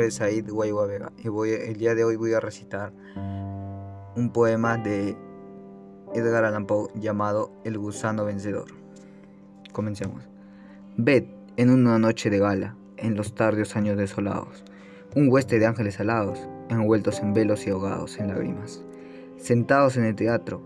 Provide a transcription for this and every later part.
nombre es Said Guayua Vega y el día de hoy voy a recitar un poema de Edgar Allan Poe llamado El gusano vencedor. Comencemos. Ved en una noche de gala, en los tardios años desolados, un hueste de ángeles alados, envueltos en velos y ahogados en lágrimas, sentados en el teatro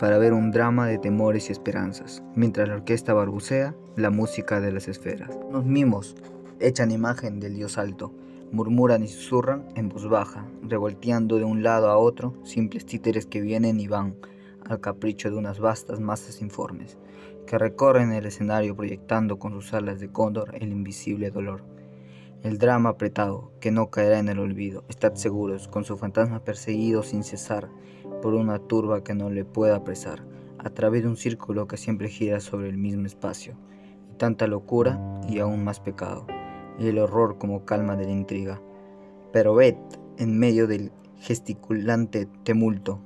para ver un drama de temores y esperanzas, mientras la orquesta barbucea la música de las esferas. Los mimos echan imagen del dios alto, murmuran y susurran en voz baja, revolteando de un lado a otro simples títeres que vienen y van al capricho de unas vastas masas informes, que recorren el escenario proyectando con sus alas de cóndor el invisible dolor. El drama apretado, que no caerá en el olvido, estad seguros, con su fantasma perseguido sin cesar por una turba que no le pueda apresar, a través de un círculo que siempre gira sobre el mismo espacio, y tanta locura y aún más pecado, y el horror como calma de la intriga. Pero ved, en medio del gesticulante tumulto,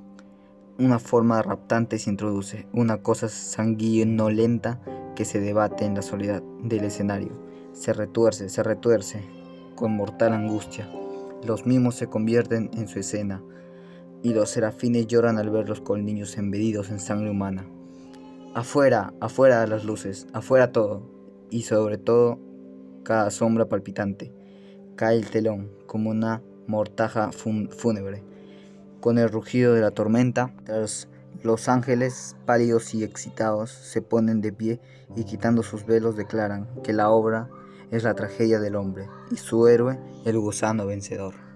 una forma raptante se introduce, una cosa sanguinolenta que se debate en la soledad del escenario. Se retuerce, se retuerce, con mortal angustia. Los mimos se convierten en su escena, y los serafines lloran al verlos con niños embedidos en sangre humana. Afuera, afuera las luces, afuera todo, y sobre todo cada sombra palpitante. Cae el telón como una mortaja fúnebre con el rugido de la tormenta, los ángeles pálidos y excitados se ponen de pie y quitando sus velos declaran que la obra es la tragedia del hombre y su héroe el gusano vencedor.